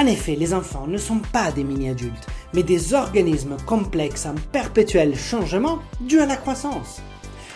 En effet, les enfants ne sont pas des mini-adultes, mais des organismes complexes en perpétuel changement dû à la croissance.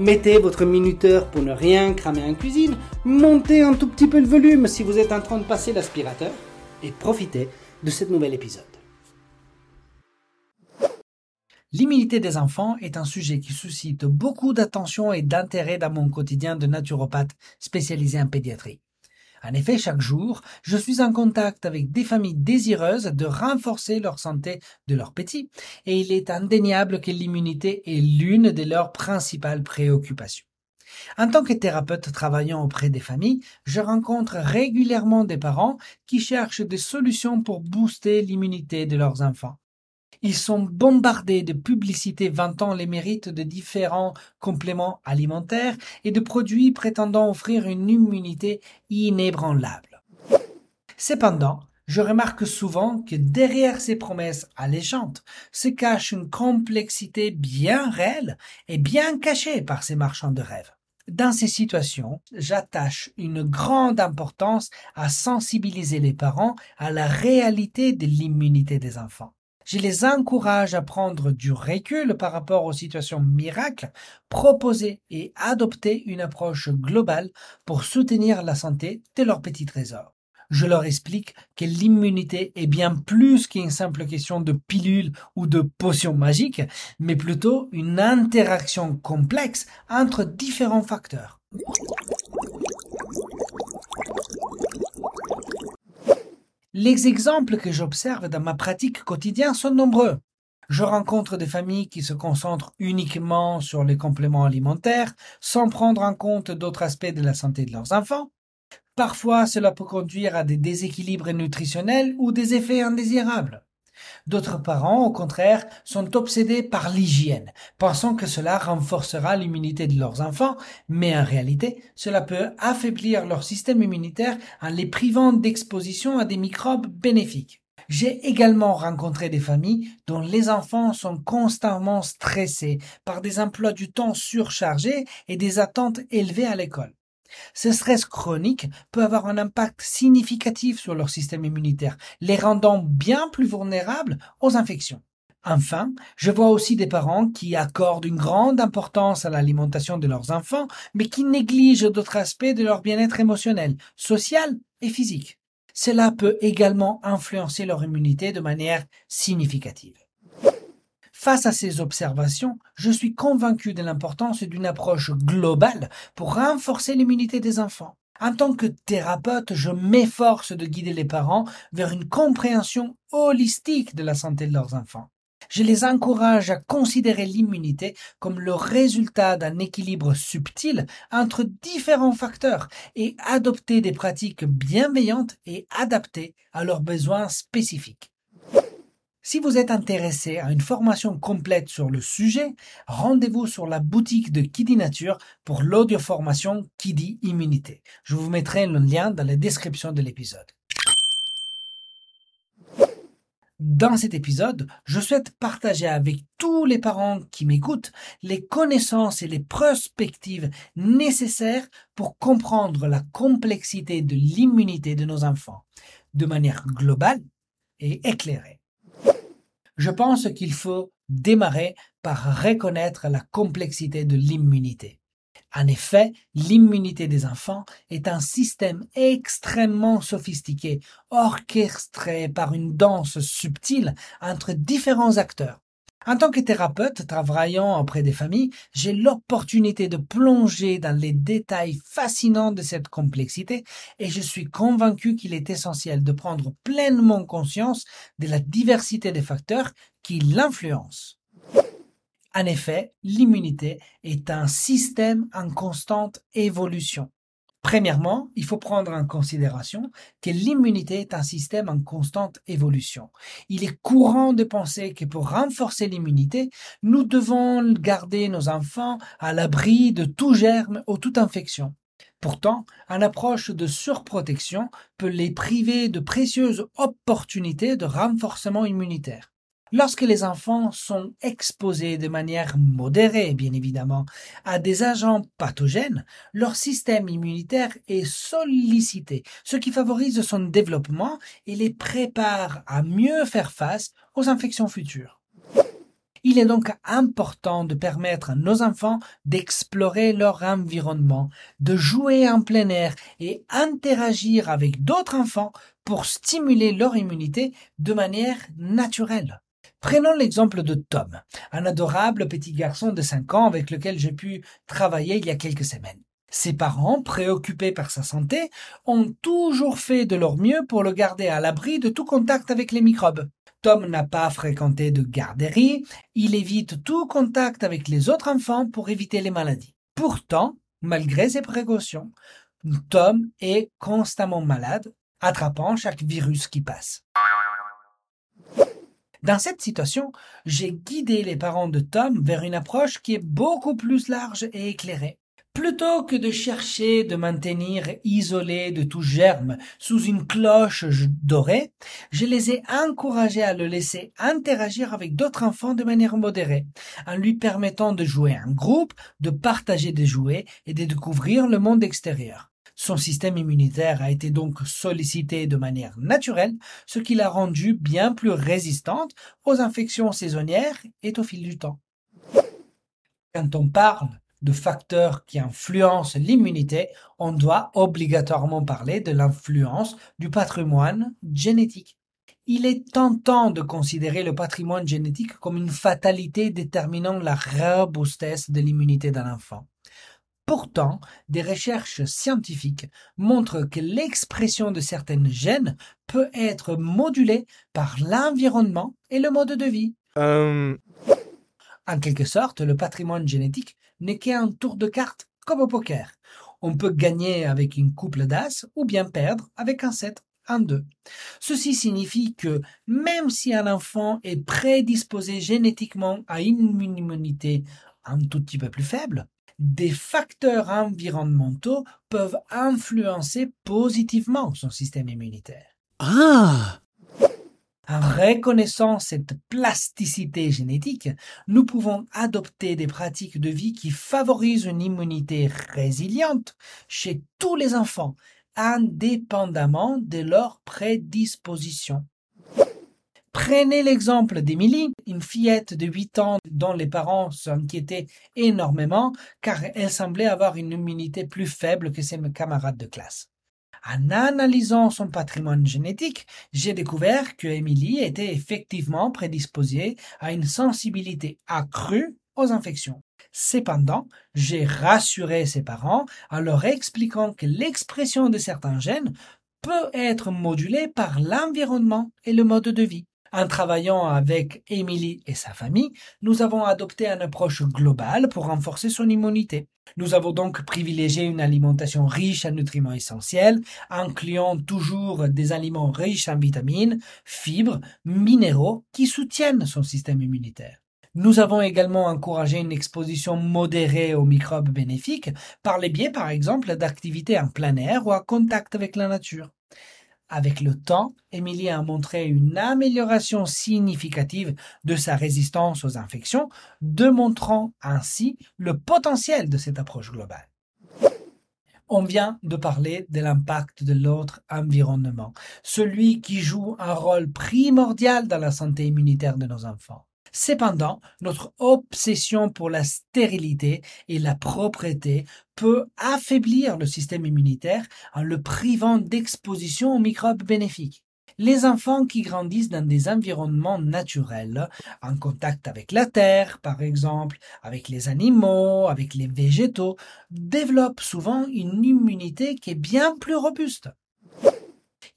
Mettez votre minuteur pour ne rien cramer en cuisine. Montez un tout petit peu le volume si vous êtes en train de passer l'aspirateur. Et profitez de ce nouvel épisode. L'immunité des enfants est un sujet qui suscite beaucoup d'attention et d'intérêt dans mon quotidien de naturopathe spécialisé en pédiatrie. En effet, chaque jour, je suis en contact avec des familles désireuses de renforcer leur santé de leurs petits, et il est indéniable que l'immunité est l'une de leurs principales préoccupations. En tant que thérapeute travaillant auprès des familles, je rencontre régulièrement des parents qui cherchent des solutions pour booster l'immunité de leurs enfants. Ils sont bombardés de publicités vantant les mérites de différents compléments alimentaires et de produits prétendant offrir une immunité inébranlable. Cependant, je remarque souvent que derrière ces promesses alléchantes se cache une complexité bien réelle et bien cachée par ces marchands de rêves. Dans ces situations, j'attache une grande importance à sensibiliser les parents à la réalité de l'immunité des enfants. Je les encourage à prendre du recul par rapport aux situations miracles, proposer et adopter une approche globale pour soutenir la santé de leurs petits trésors. Je leur explique que l'immunité est bien plus qu'une simple question de pilule ou de potion magique, mais plutôt une interaction complexe entre différents facteurs. Les exemples que j'observe dans ma pratique quotidienne sont nombreux. Je rencontre des familles qui se concentrent uniquement sur les compléments alimentaires sans prendre en compte d'autres aspects de la santé de leurs enfants. Parfois, cela peut conduire à des déséquilibres nutritionnels ou des effets indésirables. D'autres parents, au contraire, sont obsédés par l'hygiène, pensant que cela renforcera l'immunité de leurs enfants, mais en réalité, cela peut affaiblir leur système immunitaire en les privant d'exposition à des microbes bénéfiques. J'ai également rencontré des familles dont les enfants sont constamment stressés par des emplois du temps surchargés et des attentes élevées à l'école. Ce stress chronique peut avoir un impact significatif sur leur système immunitaire, les rendant bien plus vulnérables aux infections. Enfin, je vois aussi des parents qui accordent une grande importance à l'alimentation de leurs enfants, mais qui négligent d'autres aspects de leur bien-être émotionnel, social et physique. Cela peut également influencer leur immunité de manière significative. Face à ces observations, je suis convaincu de l'importance d'une approche globale pour renforcer l'immunité des enfants. En tant que thérapeute, je m'efforce de guider les parents vers une compréhension holistique de la santé de leurs enfants. Je les encourage à considérer l'immunité comme le résultat d'un équilibre subtil entre différents facteurs et adopter des pratiques bienveillantes et adaptées à leurs besoins spécifiques. Si vous êtes intéressé à une formation complète sur le sujet, rendez-vous sur la boutique de Kiddy Nature pour l'audio-formation Kiddy Immunité. Je vous mettrai le lien dans la description de l'épisode. Dans cet épisode, je souhaite partager avec tous les parents qui m'écoutent les connaissances et les perspectives nécessaires pour comprendre la complexité de l'immunité de nos enfants de manière globale et éclairée. Je pense qu'il faut démarrer par reconnaître la complexité de l'immunité. En effet, l'immunité des enfants est un système extrêmement sophistiqué, orchestré par une danse subtile entre différents acteurs. En tant que thérapeute travaillant auprès des familles, j'ai l'opportunité de plonger dans les détails fascinants de cette complexité et je suis convaincu qu'il est essentiel de prendre pleinement conscience de la diversité des facteurs qui l'influencent. En effet, l'immunité est un système en constante évolution. Premièrement, il faut prendre en considération que l'immunité est un système en constante évolution. Il est courant de penser que pour renforcer l'immunité, nous devons garder nos enfants à l'abri de tout germe ou toute infection. Pourtant, une approche de surprotection peut les priver de précieuses opportunités de renforcement immunitaire. Lorsque les enfants sont exposés de manière modérée, bien évidemment, à des agents pathogènes, leur système immunitaire est sollicité, ce qui favorise son développement et les prépare à mieux faire face aux infections futures. Il est donc important de permettre à nos enfants d'explorer leur environnement, de jouer en plein air et interagir avec d'autres enfants pour stimuler leur immunité de manière naturelle. Prenons l'exemple de Tom, un adorable petit garçon de 5 ans avec lequel j'ai pu travailler il y a quelques semaines. Ses parents, préoccupés par sa santé, ont toujours fait de leur mieux pour le garder à l'abri de tout contact avec les microbes. Tom n'a pas fréquenté de garderie, il évite tout contact avec les autres enfants pour éviter les maladies. Pourtant, malgré ses précautions, Tom est constamment malade, attrapant chaque virus qui passe. Dans cette situation, j'ai guidé les parents de Tom vers une approche qui est beaucoup plus large et éclairée. Plutôt que de chercher de maintenir isolé de tout germe sous une cloche dorée, je les ai encouragés à le laisser interagir avec d'autres enfants de manière modérée, en lui permettant de jouer en groupe, de partager des jouets et de découvrir le monde extérieur. Son système immunitaire a été donc sollicité de manière naturelle, ce qui l'a rendu bien plus résistante aux infections saisonnières et au fil du temps. Quand on parle de facteurs qui influencent l'immunité, on doit obligatoirement parler de l'influence du patrimoine génétique. Il est tentant de considérer le patrimoine génétique comme une fatalité déterminant la robustesse de l'immunité d'un enfant. Pourtant, des recherches scientifiques montrent que l'expression de certaines gènes peut être modulée par l'environnement et le mode de vie. Euh, En quelque sorte, le patrimoine génétique n'est qu'un tour de cartes comme au poker. On peut gagner avec une couple d'as ou bien perdre avec un 7 en 2. Ceci signifie que même si un enfant est prédisposé génétiquement à une immunité un tout petit peu plus faible, des facteurs environnementaux peuvent influencer positivement son système immunitaire. ah, En reconnaissant cette plasticité génétique, nous pouvons adopter des pratiques de vie qui favorisent une immunité résiliente chez tous les enfants, indépendamment de leur prédisposition. Prenez l'exemple d'Émilie, une fillette de 8 ans dont les parents s'inquiétaient énormément car elle semblait avoir une immunité plus faible que ses camarades de classe. En analysant son patrimoine génétique, j'ai découvert que Émilie était effectivement prédisposée à une sensibilité accrue aux infections. Cependant, j'ai rassuré ses parents en leur expliquant que l'expression de certains gènes peut être modulée par l'environnement et le mode de vie. En travaillant avec Émilie et sa famille, nous avons adopté une approche globale pour renforcer son immunité. Nous avons donc privilégié une alimentation riche en nutriments essentiels, incluant toujours des aliments riches en vitamines, fibres, minéraux qui soutiennent son système immunitaire. Nous avons également encouragé une exposition modérée aux microbes bénéfiques par les biais, par exemple, d'activités en plein air ou à contact avec la nature. Avec le temps, Émilie a montré une amélioration significative de sa résistance aux infections, démontrant ainsi le potentiel de cette approche globale. On vient de parler de l'impact de l'autre environnement, celui qui joue un rôle primordial dans la santé immunitaire de nos enfants. Cependant, notre obsession pour la stérilité et la propreté peut affaiblir le système immunitaire en le privant d'exposition aux microbes bénéfiques. Les enfants qui grandissent dans des environnements naturels, en contact avec la terre par exemple, avec les animaux, avec les végétaux, développent souvent une immunité qui est bien plus robuste.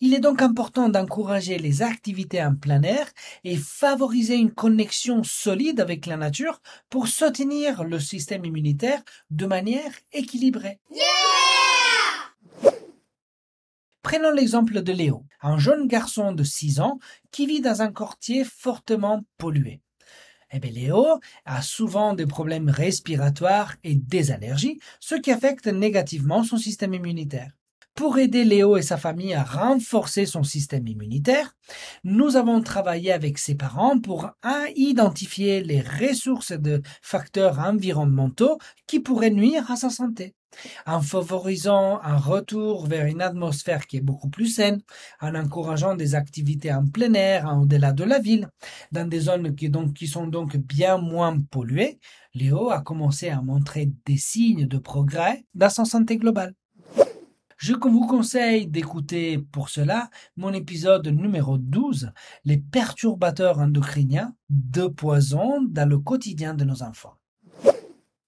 Il est donc important d'encourager les activités en plein air et favoriser une connexion solide avec la nature pour soutenir le système immunitaire de manière équilibrée. Prenons l'exemple de Léo, un jeune garçon de 6 ans qui vit dans un quartier fortement pollué. Eh bien, Léo a souvent des problèmes respiratoires et des allergies, ce qui affecte négativement son système immunitaire. Pour aider Léo et sa famille à renforcer son système immunitaire, nous avons travaillé avec ses parents pour identifier les ressources de facteurs environnementaux qui pourraient nuire à sa santé en favorisant un retour vers une atmosphère qui est beaucoup plus saine, en encourageant des activités en plein air, au-delà de la ville, dans des zones qui, qui sont donc bien moins polluées, Léo a commencé à montrer des signes de progrès dans sa santé globale. Je vous conseille d'écouter pour cela mon épisode numéro 12, les perturbateurs endocriniens de poison dans le quotidien de nos enfants.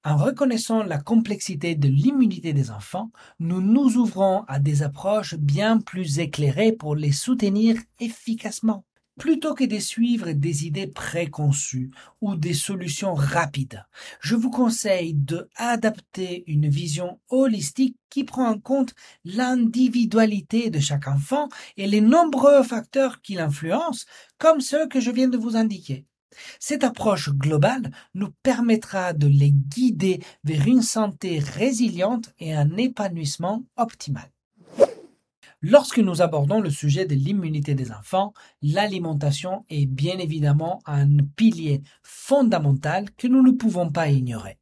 En reconnaissant la complexité de l'immunité des enfants, nous nous ouvrons à des approches bien plus éclairées pour les soutenir efficacement. Plutôt que de suivre des idées préconçues ou des solutions rapides, je vous conseille de adapter une vision holistique qui prend en compte l'individualité de chaque enfant et les nombreux facteurs qui l'influencent, comme ceux que je viens de vous indiquer. Cette approche globale nous permettra de les guider vers une santé résiliente et un épanouissement optimal. Lorsque nous abordons le sujet de l'immunité des enfants, l'alimentation est bien évidemment un pilier fondamental que nous ne pouvons pas ignorer.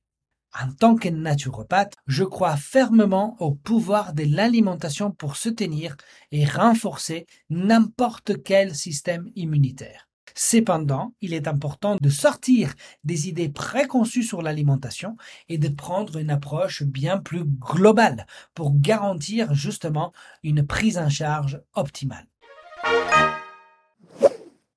En tant que naturopathe, je crois fermement au pouvoir de l'alimentation pour soutenir et renforcer n'importe quel système immunitaire. Cependant, il est important de sortir des idées préconçues sur l'alimentation et de prendre une approche bien plus globale pour garantir justement une prise en charge optimale.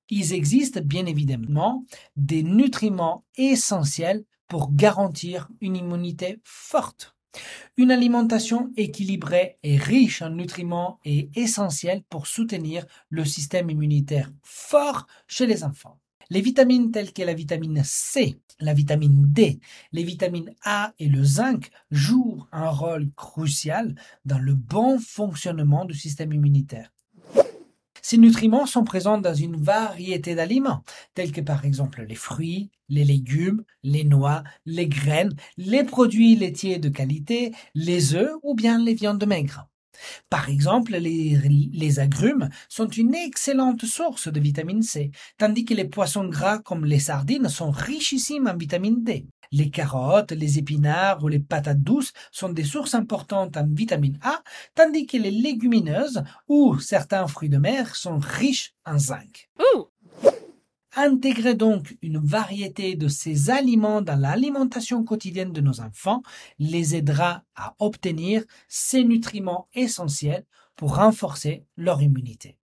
Il existe bien évidemment des nutriments essentiels pour garantir une immunité forte. Une alimentation équilibrée et riche en nutriments est essentielle pour soutenir le système immunitaire fort chez les enfants. Les vitamines telles que la vitamine C, la vitamine D, les vitamines A et le zinc jouent un rôle crucial dans le bon fonctionnement du système immunitaire. Ces nutriments sont présents dans une variété d'aliments, tels que par exemple les fruits, les légumes, les noix, les graines, les produits laitiers de qualité, les œufs ou bien les viandes maigres. Par exemple, les, agrumes sont une excellente source de vitamine C, tandis que les poissons gras comme les sardines sont richissimes en vitamine D. Les carottes, les épinards ou les patates douces sont des sources importantes en vitamine A, tandis que les légumineuses ou certains fruits de mer sont riches en zinc. Intégrer donc une variété de ces aliments dans l'alimentation quotidienne de nos enfants les aidera à obtenir ces nutriments essentiels pour renforcer leur immunité.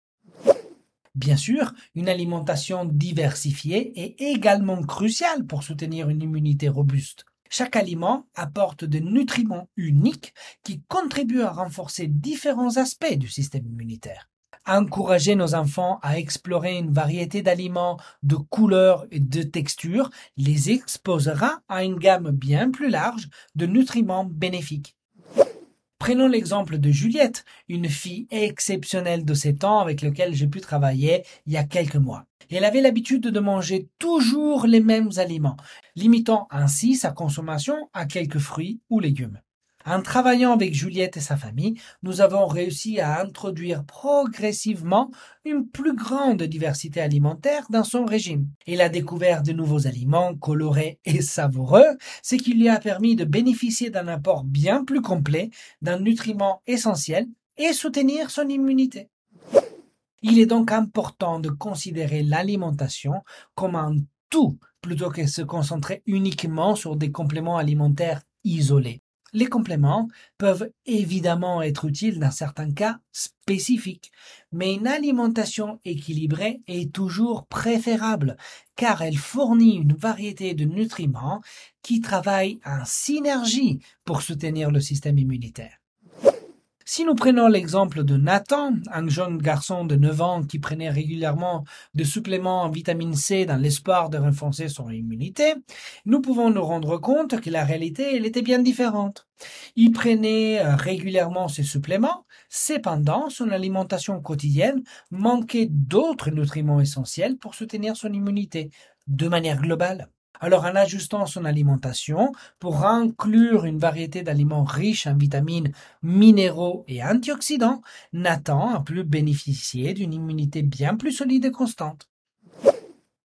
Bien sûr, une alimentation diversifiée est également cruciale pour soutenir une immunité robuste. Chaque aliment apporte des nutriments uniques qui contribuent à renforcer différents aspects du système immunitaire. Encourager nos enfants à explorer une variété d'aliments, de couleurs et de textures les exposera à une gamme bien plus large de nutriments bénéfiques. Prenons l'exemple de Juliette, une fille exceptionnelle de 7 ans avec laquelle j'ai pu travailler il y a quelques mois. Elle avait l'habitude de manger toujours les mêmes aliments, limitant ainsi sa consommation à quelques fruits ou légumes. En travaillant avec Juliette et sa famille, nous avons réussi à introduire progressivement une plus grande diversité alimentaire dans son régime. Il a découvert de nouveaux aliments colorés et savoureux, ce qui lui a permis de bénéficier d'un apport bien plus complet d'un nutriment essentiel et soutenir son immunité. Il est donc important de considérer l'alimentation comme un tout plutôt que se concentrer uniquement sur des compléments alimentaires isolés. Les compléments peuvent évidemment être utiles dans certains cas spécifiques, mais une alimentation équilibrée est toujours préférable car elle fournit une variété de nutriments qui travaillent en synergie pour soutenir le système immunitaire. Si nous prenons l'exemple de Nathan, un jeune garçon de 9 ans qui prenait régulièrement des suppléments en vitamine C dans l'espoir de renforcer son immunité, nous pouvons nous rendre compte que la réalité, elle était bien différente. Il prenait euh, régulièrement ces suppléments, cependant son alimentation quotidienne manquait d'autres nutriments essentiels pour soutenir son immunité, de manière globale. Alors en ajustant son alimentation pour inclure une variété d'aliments riches en vitamines, minéraux et antioxydants, Nathan a pu bénéficier d'une immunité bien plus solide et constante.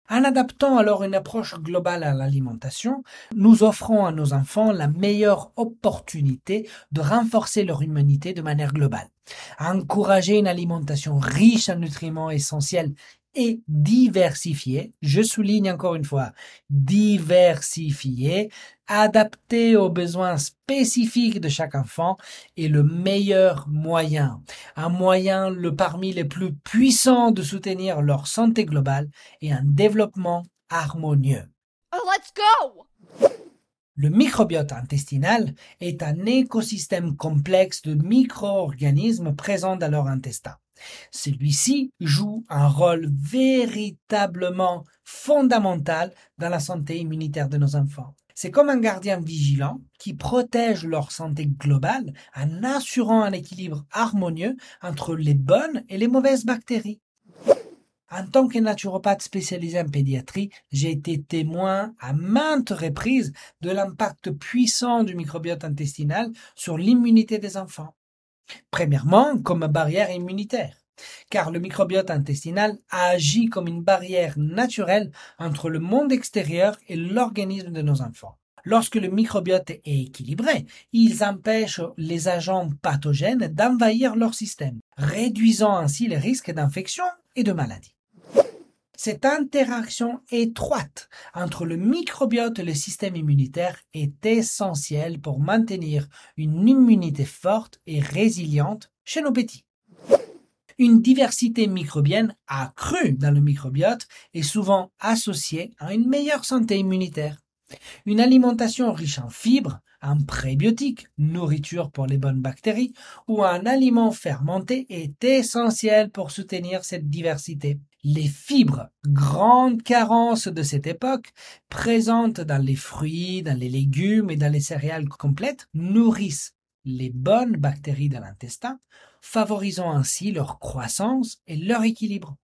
En adaptant alors une approche globale à l'alimentation, nous offrons à nos enfants la meilleure opportunité de renforcer leur immunité de manière globale. Encourager une alimentation riche en nutriments essentiels et diversifié, je souligne encore une fois, diversifié, adapté aux besoins spécifiques de chaque enfant est le meilleur moyen, un moyen le parmi les plus puissants de soutenir leur santé globale et un développement harmonieux. Oh, let's go! Le microbiote intestinal est un écosystème complexe de micro-organismes présents dans leur intestin. Celui-ci joue un rôle véritablement fondamental dans la santé immunitaire de nos enfants. C'est comme un gardien vigilant qui protège leur santé globale en assurant un équilibre harmonieux entre les bonnes et les mauvaises bactéries. En tant que naturopathe spécialisé en pédiatrie, j'ai été témoin à maintes reprises de l'impact puissant du microbiote intestinal sur l'immunité des enfants. Premièrement, comme barrière immunitaire, car le microbiote intestinal agit comme une barrière naturelle entre le monde extérieur et l'organisme de nos enfants. Lorsque le microbiote est équilibré, ils empêchent les agents pathogènes d'envahir leur système, réduisant ainsi les risques d'infection et de maladie. Cette interaction étroite entre le microbiote et le système immunitaire est essentielle pour maintenir une immunité forte et résiliente chez nos petits. Une diversité microbienne accrue dans le microbiote est souvent associée à une meilleure santé immunitaire. Une alimentation riche en fibres, en prébiotiques, nourriture pour les bonnes bactéries, ou un aliment fermenté est essentiel pour soutenir cette diversité. Les fibres, grande carence de cette époque, présentes dans les fruits, dans les légumes et dans les céréales complètes, nourrissent les bonnes bactéries de l'intestin, favorisant ainsi leur croissance et leur équilibre.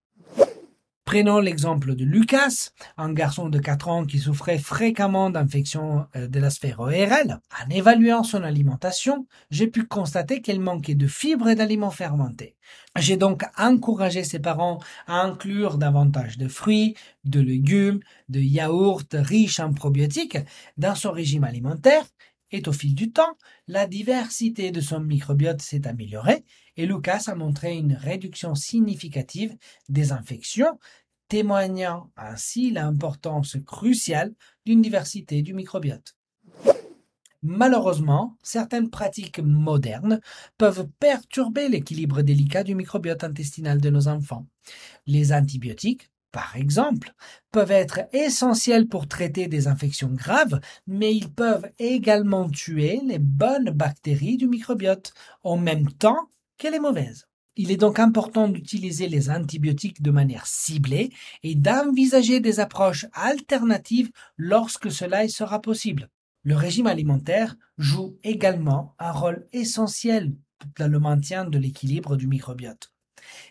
Prenons l'exemple de Lucas, un garçon de 4 ans qui souffrait fréquemment d'infections euh, de la sphère ORL. En évaluant son alimentation, j'ai pu constater qu'elle manquait de fibres et d'aliments fermentés. J'ai donc encouragé ses parents à inclure davantage de fruits, de légumes, de yaourts riches en probiotiques dans son régime alimentaire au fil du temps, la diversité de son microbiote s'est améliorée et Lucas a montré une réduction significative des infections, témoignant ainsi l'importance cruciale d'une diversité du microbiote. Malheureusement, certaines pratiques modernes peuvent perturber l'équilibre délicat du microbiote intestinal de nos enfants. Les antibiotiques, par exemple, peuvent être essentiels pour traiter des infections graves, mais ils peuvent également tuer les bonnes bactéries du microbiote, en même temps que les mauvaises. Il est donc important d'utiliser les antibiotiques de manière ciblée et d'envisager des approches alternatives lorsque cela sera possible. Le régime alimentaire joue également un rôle essentiel dans le maintien de l'équilibre du microbiote.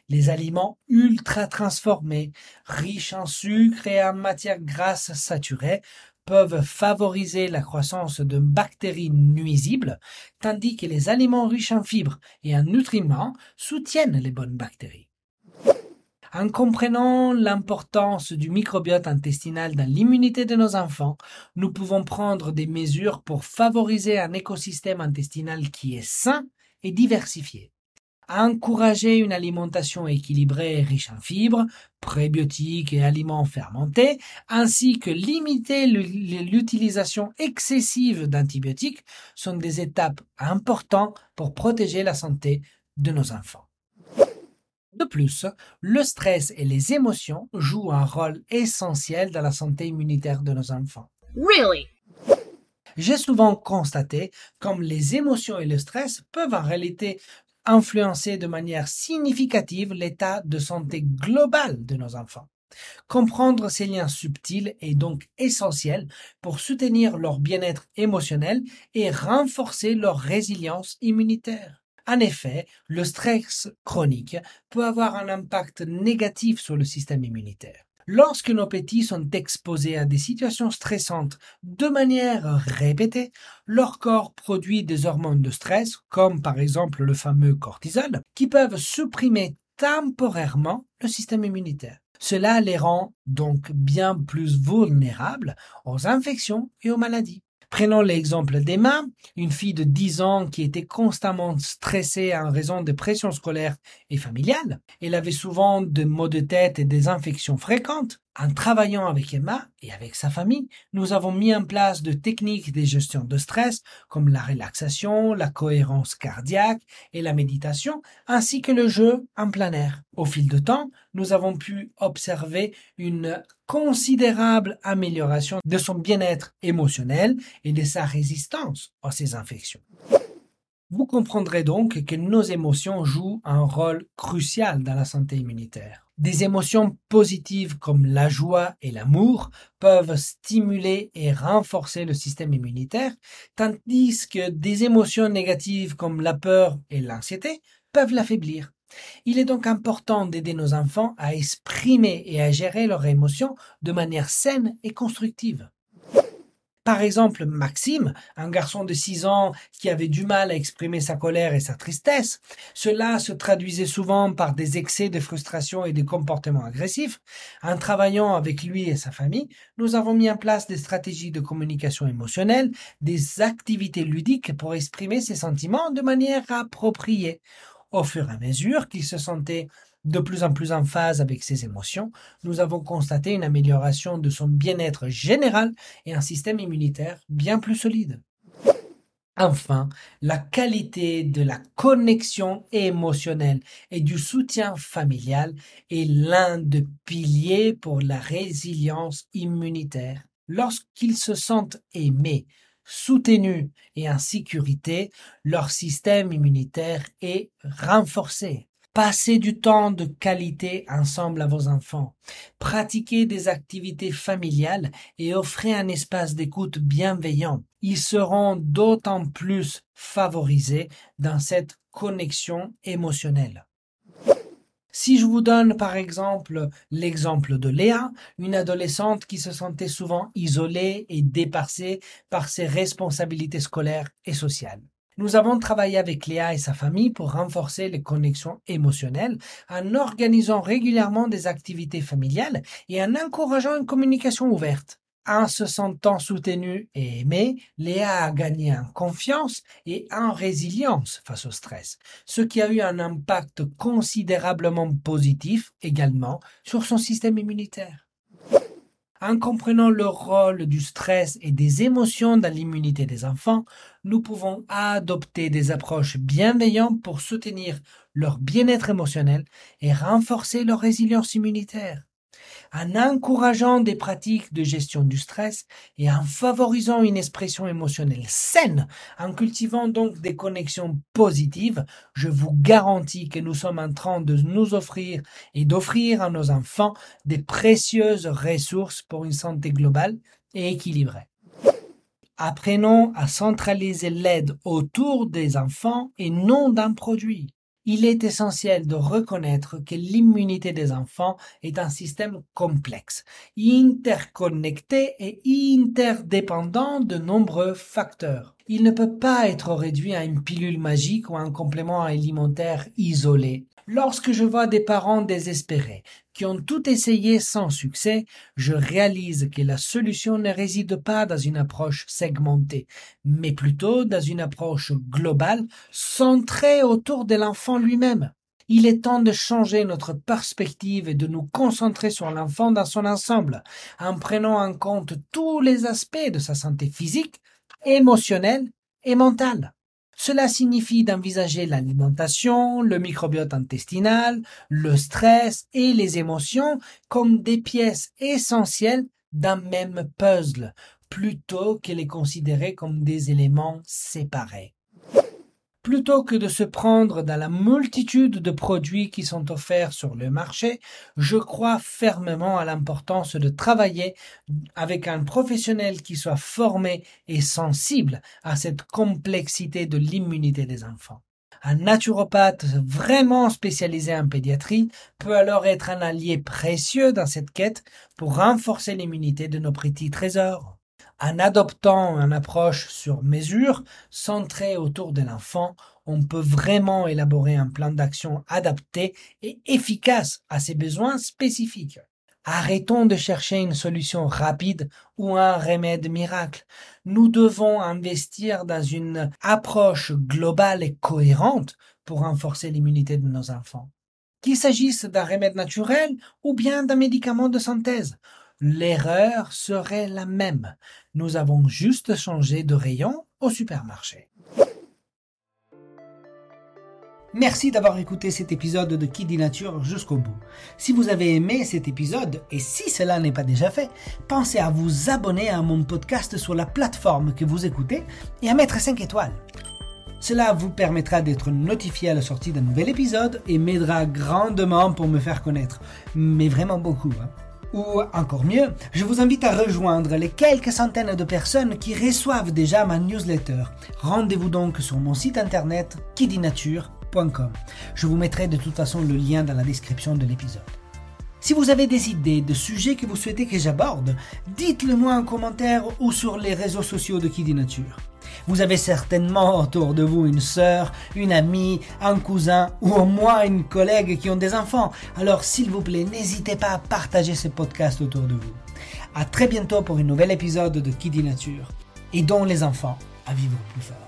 Les aliments ultra transformés, riches en sucre et en matières grasses saturées, peuvent favoriser la croissance de bactéries nuisibles, tandis que les aliments riches en fibres et en nutriments soutiennent les bonnes bactéries. En comprenant l'importance du microbiote intestinal dans l'immunité de nos enfants, nous pouvons prendre des mesures pour favoriser un écosystème intestinal qui est sain et diversifié encourager une alimentation équilibrée et riche en fibres, prébiotiques et aliments fermentés, ainsi que limiter l'utilisation excessive d'antibiotiques sont des étapes importantes pour protéger la santé de nos enfants. De plus, le stress et les émotions jouent un rôle essentiel dans la santé immunitaire de nos enfants. Really? J'ai souvent constaté comme les émotions et le stress peuvent en réalité influencer de manière significative l'état de santé global de nos enfants. Comprendre ces liens subtils est donc essentiel pour soutenir leur bien-être émotionnel et renforcer leur résilience immunitaire. En effet, le stress chronique peut avoir un impact négatif sur le système immunitaire. Lorsque nos petits sont exposés à des situations stressantes de manière répétée, leur corps produit des hormones de stress, comme par exemple le fameux cortisol, qui peuvent supprimer temporairement le système immunitaire. Cela les rend donc bien plus vulnérables aux infections et aux maladies. Prenons l'exemple d'Emma, une fille de 10 ans qui était constamment stressée en raison de pressions scolaires et familiales. Elle avait souvent des maux de tête et des infections fréquentes. En travaillant avec Emma et avec sa famille, nous avons mis en place de techniques de gestion de stress comme la relaxation, la cohérence cardiaque et la méditation, ainsi que le jeu en plein air. Au fil de temps, nous avons pu observer une considérable amélioration de son bien-être émotionnel et de sa résistance à ces infections. Vous comprendrez donc que nos émotions jouent un rôle crucial dans la santé immunitaire. Des émotions positives comme la joie et l'amour peuvent stimuler et renforcer le système immunitaire, tandis que des émotions négatives comme la peur et l'anxiété peuvent l'affaiblir. Il est donc important d'aider nos enfants à exprimer et à gérer leurs émotions de manière saine et constructive. Par exemple, Maxime, un garçon de 6 ans qui avait du mal à exprimer sa colère et sa tristesse, cela se traduisait souvent par des excès de frustration et des comportements agressifs. En travaillant avec lui et sa famille, nous avons mis en place des stratégies de communication émotionnelle, des activités ludiques pour exprimer ses sentiments de manière appropriée. Au fur et à mesure qu'il se sentait de plus en plus en phase avec ses émotions, nous avons constaté une amélioration de son bien-être général et un système immunitaire bien plus solide. Enfin, la qualité de la connexion émotionnelle et du soutien familial est l'un des piliers pour la résilience immunitaire. Lorsqu'ils se sentent aimés, soutenus et en sécurité, leur système immunitaire est renforcé. Passez du temps de qualité ensemble à vos enfants. Pratiquez des activités familiales et offrez un espace d'écoute bienveillant. Ils seront d'autant plus favorisés dans cette connexion émotionnelle. Si je vous donne par exemple l'exemple de Léa, une adolescente qui se sentait souvent isolée et dépassée par ses responsabilités scolaires et sociales. Nous avons travaillé avec Léa et sa famille pour renforcer les connexions émotionnelles en organisant régulièrement des activités familiales et en encourageant une communication ouverte. En se sentant soutenue et aimée, Léa a gagné en confiance et en résilience face au stress, ce qui a eu un impact considérablement positif également sur son système immunitaire. En comprenant le rôle du stress et des émotions dans l'immunité des enfants, nous pouvons adopter des approches bienveillantes pour soutenir leur bien-être émotionnel et renforcer leur résilience immunitaire. En encourageant des pratiques de gestion du stress et en favorisant une expression émotionnelle saine, en cultivant donc des connexions positives, je vous garantis que nous sommes en train de nous offrir et d'offrir à nos enfants des précieuses ressources pour une santé globale et équilibrée. Apprenons à centraliser l'aide autour des enfants et non d'un produit il est essentiel de reconnaître que l'immunité des enfants est un système complexe, interconnecté et interdépendant de nombreux facteurs. Il ne peut pas être réduit à une pilule magique ou à un complément alimentaire isolé. Lorsque je vois des parents désespérés, qui ont tout essayé sans succès, je réalise que la solution ne réside pas dans une approche segmentée, mais plutôt dans une approche globale, centrée autour de l'enfant lui-même. Il est temps de changer notre perspective et de nous concentrer sur l'enfant dans son ensemble, en prenant en compte tous les aspects de sa santé physique, émotionnelle et mentale. Cela signifie d'envisager l'alimentation, le microbiote intestinal, le stress et les émotions comme des pièces essentielles d'un même puzzle, plutôt que les considérer comme des éléments séparés. Plutôt que de se prendre dans la multitude de produits qui sont offerts sur le marché, je crois fermement à l'importance de travailler avec un professionnel qui soit formé et sensible à cette complexité de l'immunité des enfants. Un naturopathe vraiment spécialisé en pédiatrie peut alors être un allié précieux dans cette quête pour renforcer l'immunité de nos petits trésors. En adoptant une approche sur mesure, centrée autour de l'enfant, on peut vraiment élaborer un plan d'action adapté et efficace à ses besoins spécifiques. Arrêtons de chercher une solution rapide ou un remède miracle. Nous devons investir dans une approche globale et cohérente pour renforcer l'immunité de nos enfants. Qu'il s'agisse d'un remède naturel ou bien d'un médicament de synthèse, l'erreur serait la même. Nous avons juste changé de rayon au supermarché. Merci d'avoir écouté cet épisode de Qui dit Nature jusqu'au bout. Si vous avez aimé cet épisode, et si cela n'est pas déjà fait, pensez à vous abonner à mon podcast sur la plateforme que vous écoutez et à mettre 5 étoiles. Cela vous permettra d'être notifié à la sortie d'un nouvel épisode et m'aidera grandement pour me faire connaître. Mais vraiment beaucoup. Hein. Ou encore mieux, je vous invite à rejoindre les quelques centaines de personnes qui reçoivent déjà ma newsletter. Rendez-vous donc sur mon site internet kidinature.com. Je vous mettrai de toute façon le lien dans la description de l'épisode. Si vous avez des idées de sujets que vous souhaitez que j'aborde, dites-le moi en commentaire ou sur les réseaux sociaux de Kidinature. Vous avez certainement autour de vous une sœur, une amie, un cousin ou au moins une collègue qui ont des enfants. Alors s'il vous plaît, n'hésitez pas à partager ce podcast autour de vous. À très bientôt pour un nouvel épisode de Qui dit Nature. Et dont les enfants à vivre plus fort.